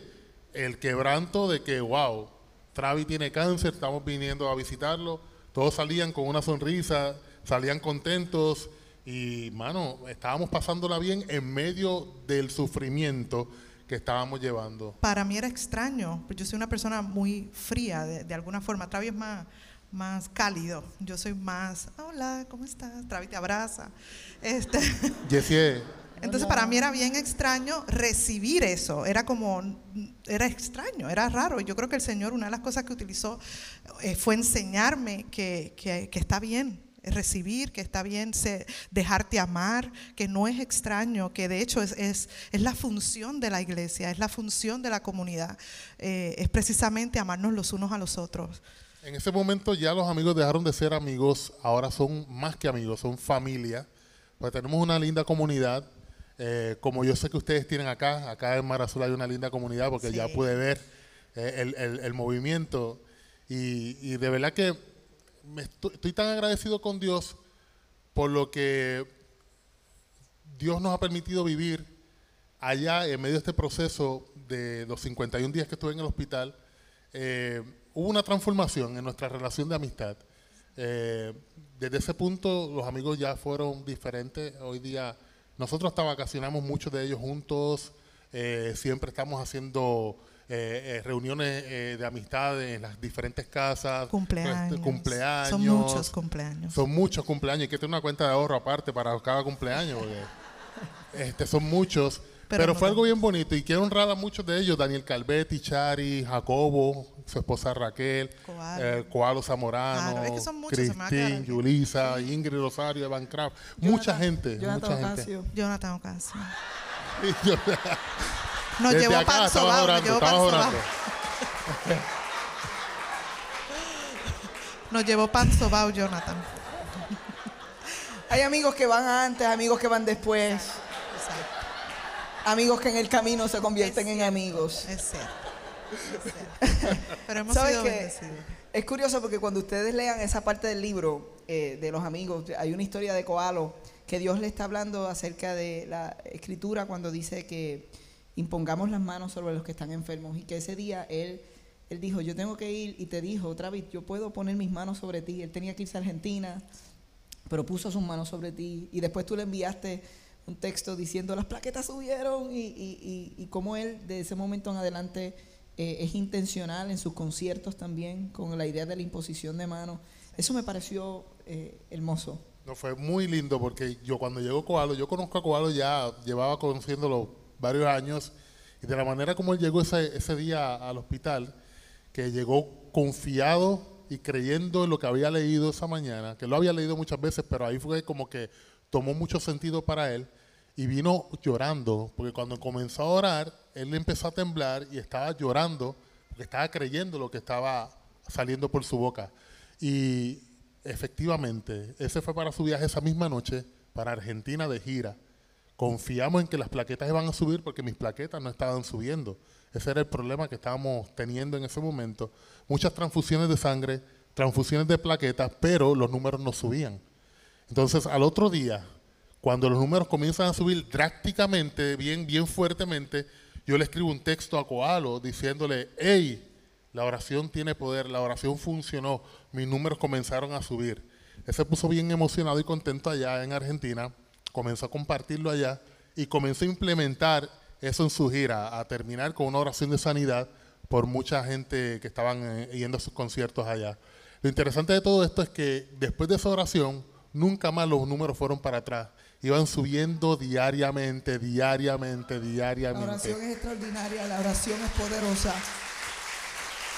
el quebranto de que, wow, Travi tiene cáncer, estamos viniendo a visitarlo. Todos salían con una sonrisa, salían contentos y, mano, estábamos pasándola bien en medio del sufrimiento que estábamos llevando. Para mí era extraño, pues yo soy una persona muy fría de, de alguna forma. Travi es más, más cálido, yo soy más, hola, ¿cómo estás? Travi te abraza. Este, Jessie, entonces para mí era bien extraño recibir eso, era como, era extraño, era raro. Yo creo que el Señor, una de las cosas que utilizó eh, fue enseñarme que, que- que está bien recibir, que está bien se- dejarte amar, que no es extraño, que de hecho es, es, es la función de la iglesia, es la función de la comunidad, eh, es precisamente amarnos los unos a los otros. En ese momento ya los amigos dejaron de ser amigos, ahora son más que amigos, son familia. Pues tenemos una linda comunidad, eh, como yo sé que ustedes tienen acá, acá en Mar Azul hay una linda comunidad porque ya pude ver eh, el, el- el movimiento. Y, y de verdad que me estoy, estoy tan agradecido con Dios por lo que Dios nos ha permitido vivir allá en medio de este proceso de los 51 días que estuve en el hospital, eh, hubo una transformación en nuestra relación de amistad. Eh, desde ese punto los amigos ya fueron diferentes. Hoy día nosotros hasta vacacionamos muchos de ellos juntos. eh, siempre estamos haciendo eh, reuniones de amistad en las diferentes casas. Cumpleaños. este, cumpleaños. Son muchos cumpleaños. Son muchos cumpleaños. Hay que tener una cuenta de ahorro aparte para cada cumpleaños. porque, este, son muchos. Pero Pero, no fue algo bien bonito y quiero honrar a muchos de ellos. Daniel Calvetti, Chari, Jacobo, su esposa Raquel, Coalo. eh, Coalo Zamorano, Claro, es que son muchos, se me va a quedar Cristín. Yulisa, Ingrid Rosario, Evan Kraft. Mucha gente, Jonathan mucha gente. Ocasio. Jonathan Ocasio. Nos llevó acá pan sobao, nos llevó pan sobao. Nos llevó pan sobao, Jonathan. Hay amigos que van antes, amigos que van después, amigos que en el camino se convierten en amigos. Es cierto. Es cierto. Pero hemos ¿Sabes sido qué? bendecidos. Es curioso porque cuando ustedes lean esa parte del libro eh, de los amigos, hay una historia de Coalo que Dios le está hablando acerca de la escritura cuando dice que impongamos las manos sobre los que están enfermos y que ese día él él dijo, yo tengo que ir y te dijo, otra vez, yo puedo poner mis manos sobre ti. Él tenía que irse a Argentina, pero puso sus manos sobre ti y después tú le enviaste un texto diciendo las plaquetas subieron y, y, y, cómo él de ese momento en adelante eh, es intencional en sus conciertos también con la idea de la imposición de manos. Eso me pareció eh, hermoso. No, fue muy lindo porque yo cuando llegó Coalo, yo conozco a Coalo ya, llevaba conociéndolo varios años y de la manera como él llegó ese, ese día al hospital, que llegó confiado y creyendo en lo que había leído esa mañana, que lo había leído muchas veces, pero ahí fue como que tomó mucho sentido para él y vino llorando, porque cuando comenzó a orar, él empezó a temblar y estaba llorando, porque estaba creyendo lo que estaba saliendo por su boca. Y efectivamente, ese fue para su viaje esa misma noche para Argentina de gira. Confiamos en que las plaquetas iban a subir porque mis plaquetas no estaban subiendo. Ese era el problema que estábamos teniendo en ese momento. Muchas transfusiones de sangre, transfusiones de plaquetas, pero los números no subían. Entonces, al otro día, cuando los números comienzan a subir drásticamente, bien, bien fuertemente, yo le escribo un texto a Coalo diciéndole, hey, la oración tiene poder, la oración funcionó, mis números comenzaron a subir. Él se puso bien emocionado y contento allá en Argentina, comenzó a compartirlo allá y comenzó a implementar eso en su gira, a terminar con una oración de sanidad por mucha gente que estaban eh, yendo a sus conciertos allá. Lo interesante de todo esto es que después de esa oración, nunca más los números fueron para atrás. Iban subiendo diariamente, diariamente, diariamente. La oración es extraordinaria, la oración es poderosa.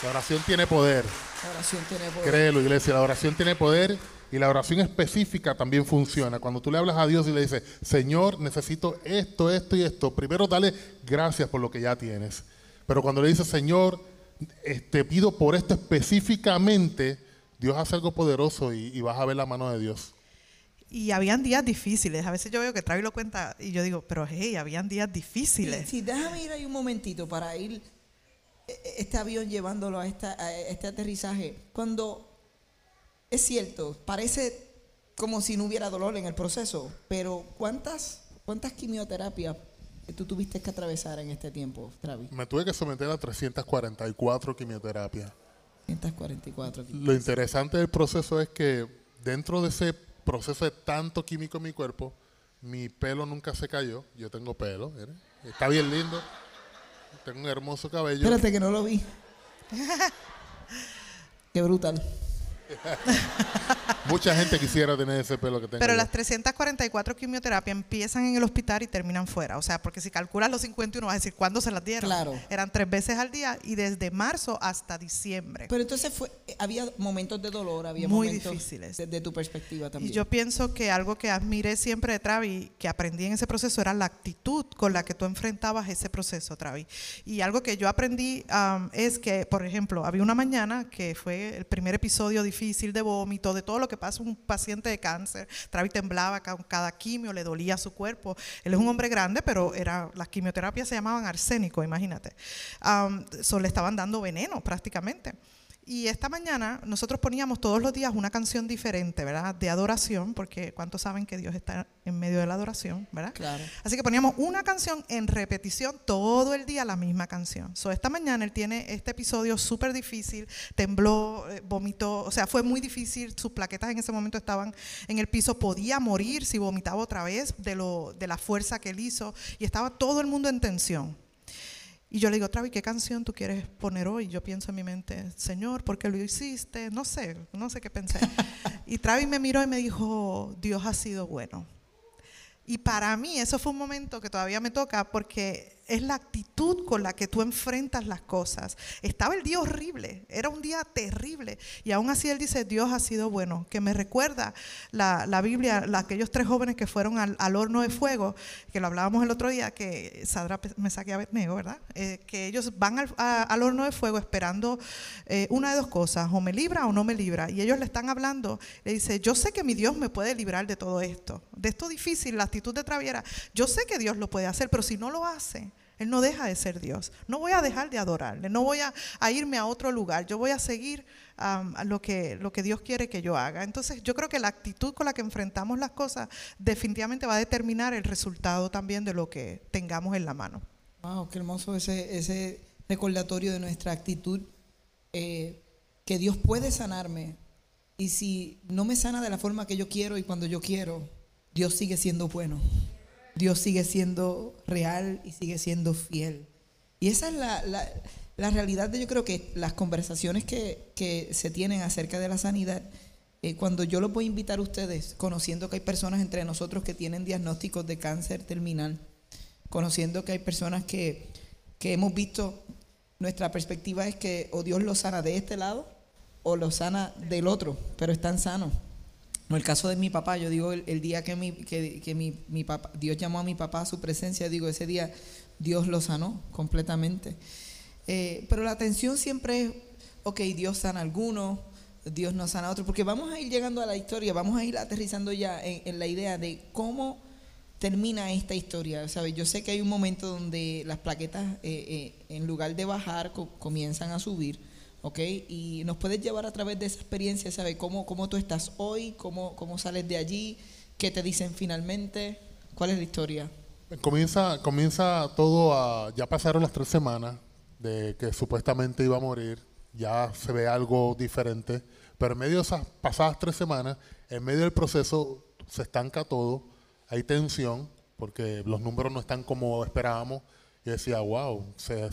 La oración tiene poder. La oración tiene poder. Créelo, iglesia, la oración tiene poder y la oración específica también funciona. Cuando tú le hablas a Dios y le dices, Señor, necesito esto, esto y esto, primero dale gracias por lo que ya tienes. Pero cuando le dices, Señor, te este, pido por esto específicamente, Dios hace algo poderoso y, vas a ver la mano de Dios. Y habían días difíciles. A veces yo veo que Travis lo cuenta y yo digo, pero hey, habían días difíciles. Sí, déjame ir ahí un momentito para ir e, e, este avión llevándolo a, esta, a este aterrizaje. Cuando es cierto, parece como si no hubiera dolor en el proceso, pero ¿cuántas, cuántas quimioterapias tú tuviste que atravesar en este tiempo, Travis? Me tuve que someter a 344 quimioterapias. 344 Lo interesante del proceso es que dentro de ese proceso de tanto químico en mi cuerpo, mi pelo nunca se cayó. Yo tengo pelo, está bien lindo. Tengo un hermoso cabello. Espérate que no lo vi. Qué brutal. Mucha gente quisiera tener ese pelo que tengo. Pero las 344 quimioterapias empiezan en el hospital y terminan fuera. O sea, porque si calculas los 51 vas a decir, ¿cuándo se las dieron? Claro. Eran tres veces al día y desde marzo hasta diciembre. Pero entonces fue, había momentos de dolor, había Muy momentos difíciles. Desde tu perspectiva también. Y yo pienso que algo que admiré siempre de Travi, que aprendí en ese proceso, era la actitud con la que tú enfrentabas ese proceso, Travi. Y algo que yo aprendí um, es que, por ejemplo, había una mañana que fue el primer episodio difícil de vómito, de todo lo que pasa un paciente de cáncer. Travi temblaba con cada quimio, le dolía su cuerpo. Él es un hombre grande, pero era, las quimioterapias se llamaban arsénico, imagínate. Um, le estaban dando veneno prácticamente. Y esta mañana nosotros poníamos todos los días una canción diferente, ¿verdad? De adoración, porque ¿cuántos saben que Dios está en medio de la adoración, ¿verdad? Claro. Así que poníamos una canción en repetición todo el día, la misma canción. So, esta mañana él tiene este episodio súper difícil, tembló, eh, vomitó, o sea, fue muy difícil, sus plaquetas en ese momento estaban en el piso, podía morir si vomitaba otra vez de, lo, de la fuerza que él hizo, y estaba todo el mundo en tensión. Y yo le digo, Travi, ¿qué canción tú quieres poner hoy? Yo pienso en mi mente, Señor, ¿por qué lo hiciste? No sé, no sé qué pensé. y Travis me miró y me dijo, Dios ha sido bueno. Y para mí eso fue un momento que todavía me toca porque es la actitud con la que tú enfrentas las cosas. Estaba el día horrible, era un día terrible. Y aún así él dice, Dios ha sido bueno, que me recuerda la, Biblia, aquellos tres jóvenes que fueron al, horno de fuego, que lo hablábamos el otro día, que Sadra me saqué a Abednego, ¿verdad? Eh, que ellos van al, horno de fuego esperando eh, una de dos cosas, o me libra o no me libra. Y ellos le están hablando, le dice, yo sé que mi Dios me puede librar de todo esto, de esto difícil, la actitud de Traviera. Yo sé que Dios lo puede hacer, pero si no lo hace, él no deja de ser Dios. No voy a dejar de adorarle, no voy a, irme a otro lugar, yo voy a seguir lo, que, lo que Dios quiere que yo haga. Entonces yo creo que la actitud con la que enfrentamos las cosas definitivamente va a determinar el resultado también de lo que tengamos en la mano. Wow, qué hermoso ese, ese recordatorio de nuestra actitud eh, que Dios puede sanarme. Y si no me sana de la forma que yo quiero y cuando yo quiero, Dios sigue siendo bueno. Dios sigue siendo real y sigue siendo fiel. Y esa es la, la, la realidad de yo creo que las conversaciones que, que se tienen acerca de la sanidad, eh, cuando yo los voy a invitar a ustedes, conociendo que hay personas entre nosotros que tienen diagnósticos de cáncer terminal, conociendo que hay personas que, que hemos visto, nuestra perspectiva es que o Dios los sana de este lado o los sana del otro, pero están sanos. En el caso de mi papá, yo digo, el, día que, mi, que, mi, mi papá, Dios llamó a mi papá a su presencia, digo, ese día Dios lo sanó completamente. Eh, pero la atención siempre es, ok, Dios sana a alguno, Dios no sana a otro, porque vamos a ir llegando a la historia, vamos a ir aterrizando ya en, en la idea de cómo termina esta historia. ¿sabes? Yo sé que hay un momento donde las plaquetas, eh, eh, en lugar de bajar, co comienzan a subir. ¿Ok? Y nos puedes llevar a través de esa experiencia, ¿sabes? ¿Cómo, cómo tú estás hoy? ¿Cómo, ¿Cómo sales de allí? ¿Qué te dicen finalmente? ¿Cuál es la historia? Comienza, comienza todo a... Ya pasaron las tres semanas de que supuestamente iba a morir. Ya se ve algo diferente. Pero en medio de esas pasadas tres semanas, en medio del proceso, se estanca todo. Hay tensión porque los números no están como esperábamos. Y decía, wow, se,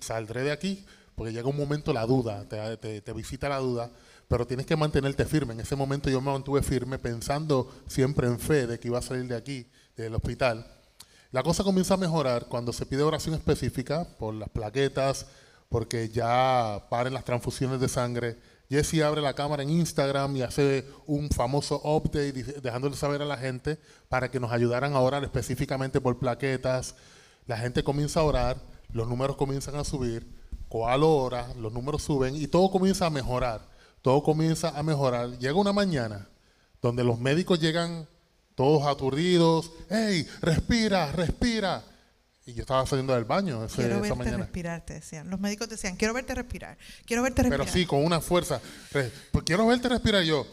saldré de aquí porque llega un momento la duda, te, visita la duda, pero tienes que mantenerte firme. En ese momento yo me mantuve firme pensando siempre en fe de que iba a salir de aquí, del hospital. La cosa comienza a mejorar cuando se pide oración específica por las plaquetas, porque ya paren las transfusiones de sangre. Jesse abre la cámara en Instagram y hace un famoso update dejándole saber a la gente para que nos ayudaran a orar específicamente por plaquetas. La gente comienza a orar, los números comienzan a subir cuál hora, los números suben y todo comienza a mejorar. Todo comienza a mejorar. Llega una mañana donde los médicos llegan todos aturdidos. ¡Hey, respira, respira! Y yo estaba saliendo del baño ese, quiero esa verte mañana. respirar, te decían. Los médicos decían, quiero verte respirar, quiero verte respirar. Pero sí, con una fuerza. Pues quiero verte respirar yo.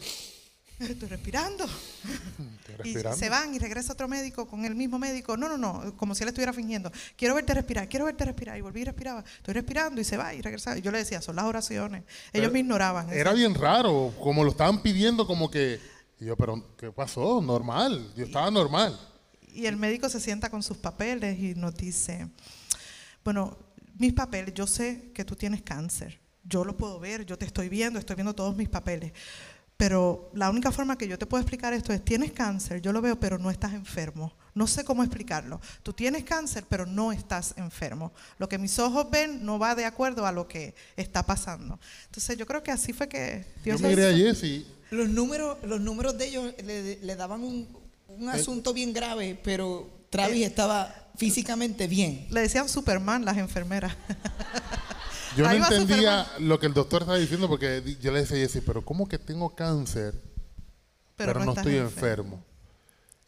Estoy respirando. Estoy Y respirando. se van y regresa otro médico con el mismo médico. No, no, no, como si él estuviera fingiendo. Quiero verte respirar, quiero verte respirar. Y volví y respiraba. Estoy respirando y se va y regresa. Y yo le decía, son las oraciones. Ellos Pero me ignoraban. Era bien raro, como lo estaban pidiendo, como que. Y yo, pero ¿qué pasó? Normal. Yo estaba normal. Y el médico se sienta con sus papeles y nos dice, bueno, mis papeles, yo sé que tú tienes cáncer. Yo lo puedo ver, yo te estoy viendo, estoy viendo todos mis papeles. Pero la única forma que yo te puedo explicar esto es, tienes cáncer, yo lo veo, pero no estás enfermo. No sé cómo explicarlo. Tú tienes cáncer, pero no estás enfermo. Lo que mis ojos ven no va de acuerdo a lo que está pasando. Entonces yo creo que así fue que Yo Dios... miré a Jesse. Los números, los números de ellos le, le daban un, un asunto bien grave, pero Travis estaba físicamente bien. Le decían Superman las enfermeras. Yo no entendía lo que el doctor estaba diciendo porque yo le decía Jesse, pero ¿cómo que tengo cáncer? Pero, no, estás estoy enfermo.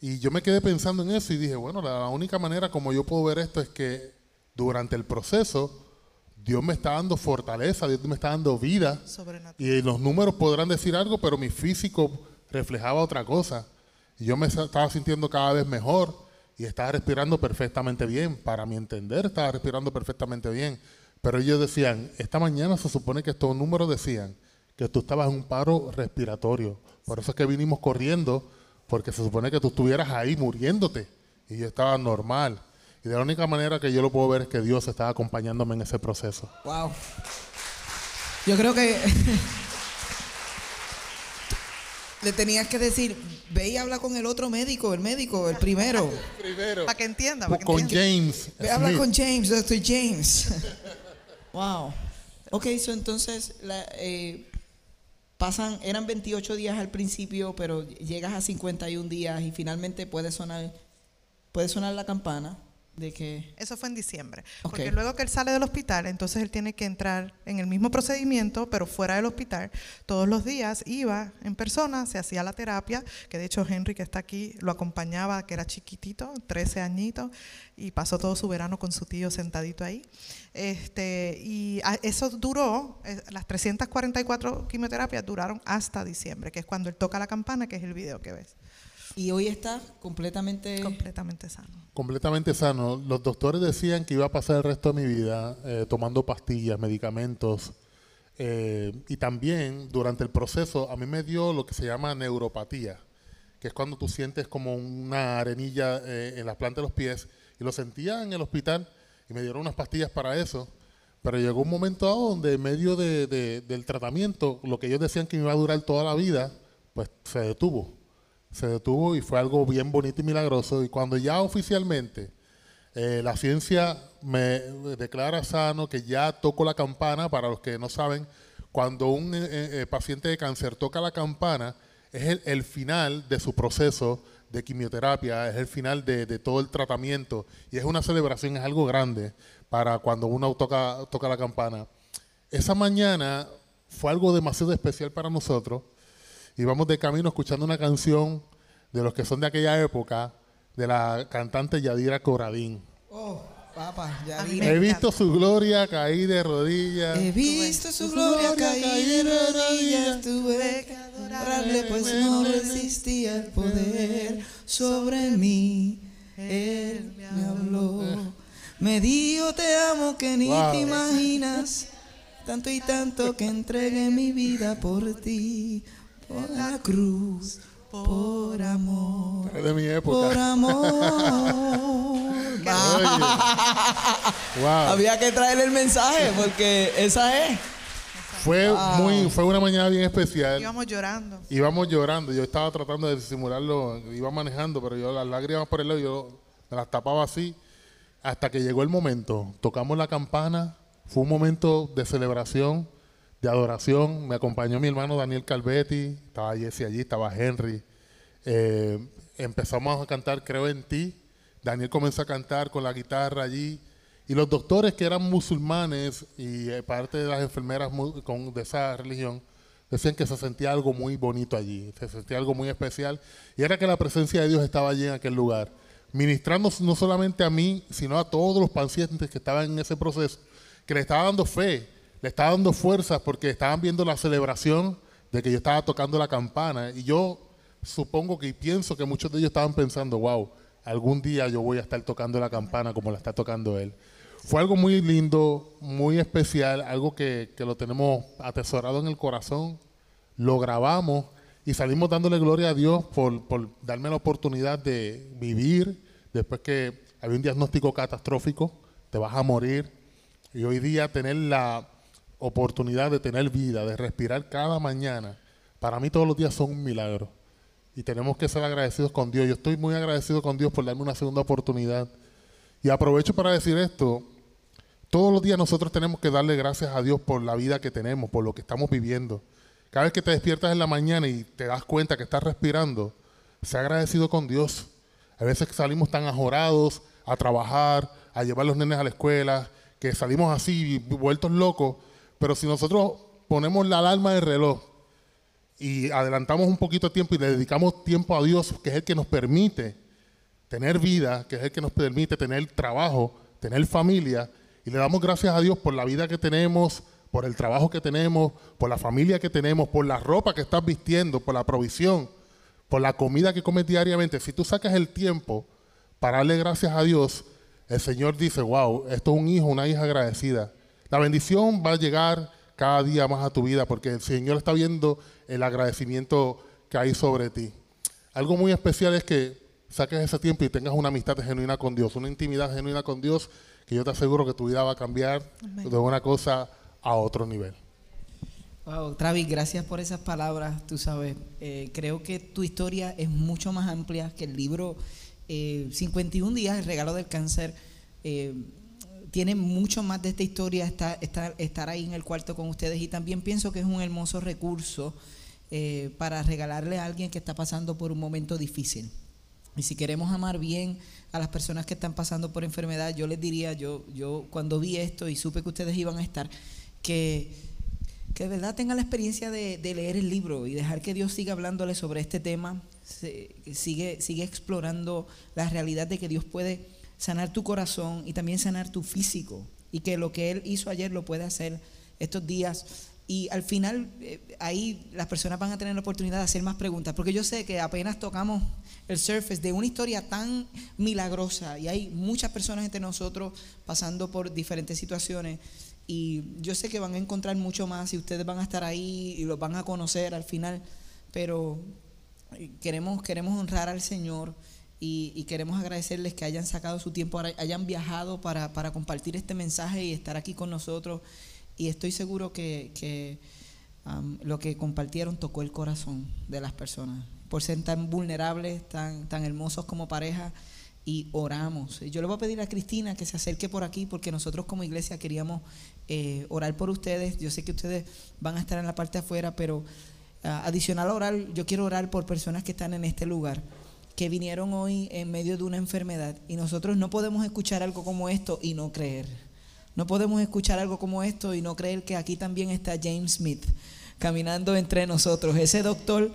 Y yo me quedé pensando en eso y dije, bueno, la, la única manera como yo puedo ver esto es que durante el proceso Dios me está dando fortaleza, Dios me está dando vida. Y los números podrán decir algo, pero mi físico reflejaba otra cosa. Y yo me estaba sintiendo cada vez mejor y estaba respirando perfectamente bien. Para mi entender, estaba respirando perfectamente bien. Pero ellos decían, esta mañana se supone que estos números decían que tú estabas en un paro respiratorio. Por eso es que vinimos corriendo, porque se supone que tú estuvieras ahí muriéndote. Y yo estaba normal. Y de la única manera que yo lo puedo ver es que Dios estaba acompañándome en ese proceso. Wow. Yo creo que le tenías que decir, ve y habla con el otro médico, el médico, el primero. Primero. Para que entienda, para que Con entienda. James. Ve a hablar Smith. con James, doctor James. wow. Ok, so entonces la, eh, pasan, eran 28 días al principio, pero llegas a 51 días y finalmente puede sonar, puede sonar la campana de que Eso fue en diciembre. Porque luego que él sale del hospital, entonces él tiene que entrar en el mismo procedimiento, pero fuera del hospital. Todos los días iba en persona, se hacía la terapia, que de hecho Henry, que está aquí, lo acompañaba, que era chiquitito, 13 añitos, y pasó todo su verano con su tío sentadito ahí. Este, y eso duró, eh, las 344 quimioterapias duraron hasta diciembre, que es cuando él toca la campana, que es el video que ves. Y hoy está completamente Completamente sano. completamente sano. Los doctores decían que iba a pasar el resto de mi vida eh, tomando pastillas, medicamentos, Eh, y también durante el proceso a mí me dio lo que se llama neuropatía, que es cuando tú sientes como una arenilla eh, en la planta de los pies. Y lo sentía en el hospital y me dieron unas pastillas para eso. Pero llegó un momento donde en medio de, de, del tratamiento, lo que ellos decían que me iba a durar toda la vida, pues se detuvo. Se detuvo y fue algo bien bonito y milagroso. Y cuando ya oficialmente eh, la ciencia me declara sano, que ya toco la campana, para los que no saben, cuando un eh, eh, paciente de cáncer toca la campana, es el, final de su proceso de quimioterapia, es el final de, de todo el tratamiento y es una celebración, es algo grande para cuando uno toca, toca la campana. Esa mañana fue algo demasiado especial para nosotros. Íbamos de camino escuchando una canción de los que son de aquella época, de la cantante Yadira Coradín. Oh, papá, He visto su gloria caer de rodillas. He visto su gloria caer de rodillas. Tuve que adorarle, pues no resistía el poder sobre mí. Él me habló. Me dijo te amo que ni Wow. te imaginas. Tanto y tanto que entregué mi vida por ti. Por la cruz. Por amor. Es de mi época. Por amor. Wow. Había que traerle el mensaje porque esa es. Fue muy, fue una mañana bien especial. Íbamos llorando. Íbamos llorando. Yo estaba tratando de disimularlo. Iba manejando, pero yo las lágrimas por el lado, yo me las tapaba así. Hasta que llegó el momento. Tocamos la campana. Fue un momento de celebración, de adoración. Me acompañó mi hermano Daniel Calvetti. Estaba Jesse allí, estaba Henry. Eh, empezamos a cantar Creo en ti. Daniel comenzó a cantar con la guitarra allí. Y los doctores que eran musulmanes y eh, parte de las enfermeras con, de esa religión decían que se sentía algo muy bonito allí, se sentía algo muy especial. Y era que la presencia de Dios estaba allí en aquel lugar, ministrando no solamente a mí, sino a todos los pacientes que estaban en ese proceso, que le estaba dando fe, le estaba dando fuerzas porque estaban viendo la celebración de que yo estaba tocando la campana. Y yo supongo que y pienso que muchos de ellos estaban pensando, wow, algún día yo voy a estar tocando la campana como la está tocando él. Fue algo muy lindo, muy especial, algo que, lo tenemos atesorado en el corazón, lo grabamos y salimos dándole gloria a Dios por, por darme la oportunidad de vivir después que había un diagnóstico catastrófico, te vas a morir, y hoy día tener la oportunidad de tener vida, de respirar cada mañana, para mí todos los días son un milagro. Y tenemos que ser agradecidos con Dios. Yo estoy muy agradecido con Dios por darme una segunda oportunidad. Y aprovecho para decir esto. Todos los días nosotros tenemos que darle gracias a Dios por la vida que tenemos, por lo que estamos viviendo. Cada vez que te despiertas en la mañana y te das cuenta que estás respirando, sea agradecido con Dios. A veces que salimos tan ajorados a trabajar, a llevar a los nenes a la escuela, que salimos así vueltos locos. Pero si nosotros ponemos la alarma del reloj y adelantamos un poquito de tiempo y le dedicamos tiempo a Dios, que es el que nos permite tener vida, que es el que nos permite tener trabajo, tener familia, y le damos gracias a Dios por la vida que tenemos, por el trabajo que tenemos, por la familia que tenemos, por la ropa que estás vistiendo, por la provisión, por la comida que comes diariamente. Si tú sacas el tiempo para darle gracias a Dios, el Señor dice, wow, esto es un hijo, una hija agradecida. La bendición va a llegar cada día más a tu vida porque el Señor está viendo el agradecimiento que hay sobre ti. Algo muy especial es que saques ese tiempo y tengas una amistad genuina con Dios, una intimidad genuina con Dios, que yo te aseguro que tu vida va a cambiar de una cosa a otro nivel. Wow, Travis, gracias por esas palabras. Tú sabes, eh, creo que tu historia es mucho más amplia que el libro eh, 51 días, el regalo del cáncer. Eh, tiene mucho más de esta historia, está, estar, estar ahí en el cuarto con ustedes y también pienso que es un hermoso recurso eh, para regalarle a alguien que está pasando por un momento difícil. Y si queremos amar bien a las personas que están pasando por enfermedad, yo les diría, yo, yo cuando vi esto y supe que ustedes iban a estar, que, que de verdad tengan la experiencia de, de leer el libro y dejar que Dios siga hablándole sobre este tema, se- sigue, sigue explorando la realidad de que Dios puede sanar tu corazón y también sanar tu físico. Y que lo que Él hizo ayer lo puede hacer estos días. Y al final eh, ahí las personas van a tener la oportunidad de hacer más preguntas, porque yo sé que apenas tocamos el surface de una historia tan milagrosa y hay muchas personas entre nosotros pasando por diferentes situaciones. Y yo sé que van a encontrar mucho más y ustedes van a estar ahí y los van a conocer al final, pero queremos, queremos honrar al Señor y, queremos agradecerles que hayan sacado su tiempo, hayan viajado para, para, compartir este mensaje y estar aquí con nosotros. Y estoy seguro que, que lo que compartieron tocó el corazón de las personas, por ser tan vulnerables, tan, tan hermosos como pareja y oramos. Yo le voy a pedir a Cristina que se acerque por aquí porque nosotros como iglesia queríamos eh, orar por ustedes. Yo sé que ustedes van a estar en la parte afuera, pero ah, adicional a orar, yo quiero orar por personas que están en este lugar que vinieron hoy en medio de una enfermedad y nosotros no podemos escuchar algo como esto y no creer. No podemos escuchar algo como esto y no creer que aquí también está James Smith caminando entre nosotros. Ese doctor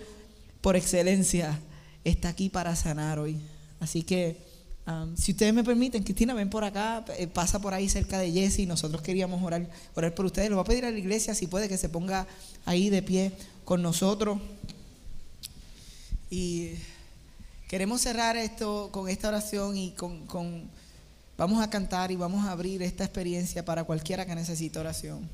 por excelencia está aquí para sanar hoy. Así que um, si ustedes me permiten, Cristina, ven por acá, eh, pasa por ahí cerca de Jesse. Nosotros queríamos orar, orar por ustedes. Lo voy a pedir a la iglesia si puede que se ponga ahí de pie con nosotros. Y Queremos cerrar esto con esta oración y con, con, vamos a cantar y vamos a abrir esta experiencia para cualquiera que necesite oración.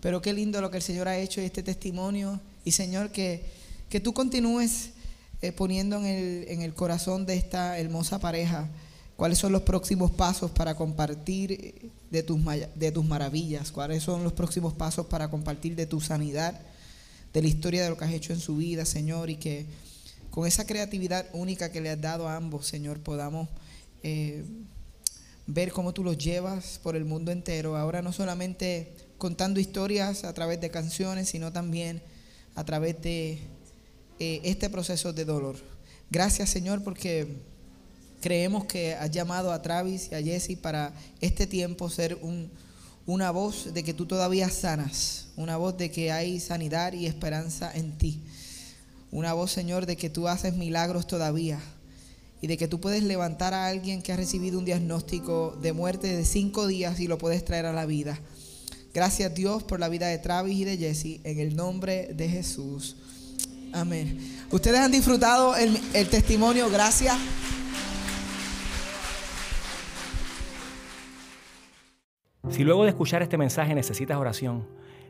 Pero qué lindo lo que el Señor ha hecho y este testimonio. Y Señor, que, que tú continúes eh, poniendo en el, en el corazón de esta hermosa pareja cuáles son los próximos pasos para compartir de tus, de tus maravillas, cuáles son los próximos pasos para compartir de tu sanidad, de la historia de lo que has hecho en su vida, Señor, y que con esa creatividad única que le has dado a ambos, Señor, podamos eh, ver cómo tú los llevas por el mundo entero. Ahora no solamente contando historias a través de canciones, sino también a través de eh, este proceso de dolor. Gracias, Señor, porque creemos que has llamado a Travis y a Jesse para este tiempo ser una voz de que tú todavía sanas, una voz de que hay sanidad y esperanza en ti. Una voz, Señor, de que tú haces milagros todavía y de que tú puedes levantar a alguien que ha recibido un diagnóstico de muerte de cinco días y lo puedes traer a la vida. Gracias Dios por la vida de Travis y de Jesse, en el nombre de Jesús. Amén. Ustedes han disfrutado el, el testimonio, gracias. Si luego de escuchar este mensaje necesitas oración,